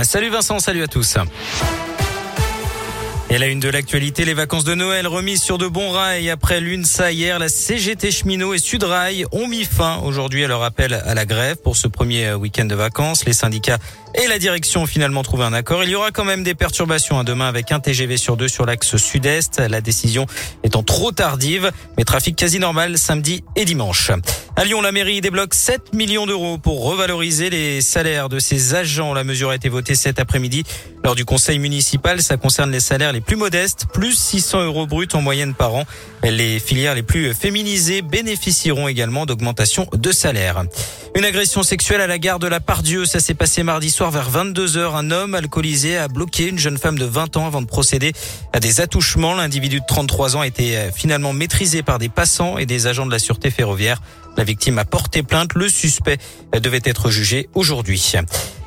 Salut Vincent, salut à tous. Et la une de l'actualité, les vacances de Noël remises sur de bons rails après l'UNSA hier, la CGT Cheminot et Sudrail ont mis fin aujourd'hui à leur appel à la grève pour ce premier week-end de vacances. Les syndicats et la direction ont finalement trouvé un accord. Il y aura quand même des perturbations à demain avec un TGV sur deux sur l'axe sud-est. La décision étant trop tardive, mais trafic quasi normal samedi et dimanche. À Lyon, la mairie débloque 7 millions d'euros pour revaloriser les salaires de ses agents. La mesure a été votée cet après-midi lors du conseil municipal. Ça concerne les salaires les plus modestes, plus 600 euros bruts en moyenne par an. Les filières les plus féminisées bénéficieront également d'augmentation de salaire. Une agression sexuelle à la gare de la Pardieu, ça s'est passé mardi soir vers 22h. Un homme alcoolisé a bloqué une jeune femme de 20 ans avant de procéder à des attouchements. L'individu de 33 ans a été euh, finalement maîtrisé par des passants et des agents de la sûreté ferroviaire. La victime a porté plainte. Le suspect devait être jugé aujourd'hui.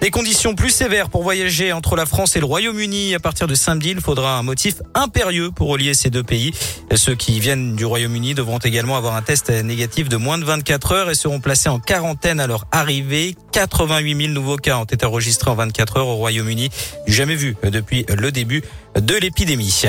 Des conditions plus sévères pour voyager entre la France et le Royaume-Uni. À partir de samedi, il faudra un motif impérieux pour relier ces deux pays. Ceux qui viennent du Royaume-Uni devront également avoir un test négatif de moins de 24 heures et seront placés en quarantaine à leur arrivée. 88 000 nouveaux cas ont été enregistrés en 24 heures au Royaume-Uni. Jamais vu depuis le début de l'épidémie.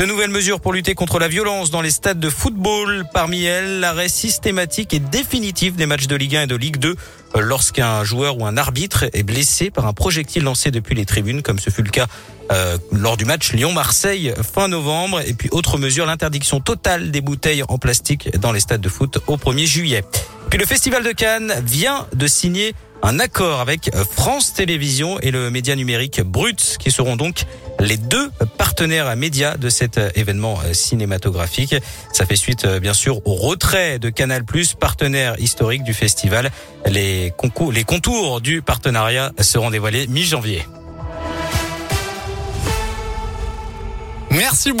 De nouvelles mesures pour lutter contre la violence dans les stades de football. Parmi elles, l'arrêt systématique et définitif des matchs de Ligue 1 et de Ligue 2 lorsqu'un joueur ou un arbitre est blessé par un projectile lancé depuis les tribunes, comme ce fut le cas euh, lors du match Lyon-Marseille fin novembre. Et puis autre mesure, l'interdiction totale des bouteilles en plastique dans les stades de foot au 1er juillet. Puis le Festival de Cannes vient de signer un accord avec France Télévisions et le média numérique Brut, qui seront donc les deux partenaires médias de cet événement cinématographique. Ça fait suite, bien sûr, au retrait de Canal+, partenaire historique du festival. Les, concours, les contours du partenariat seront dévoilés mi-janvier. Merci beaucoup.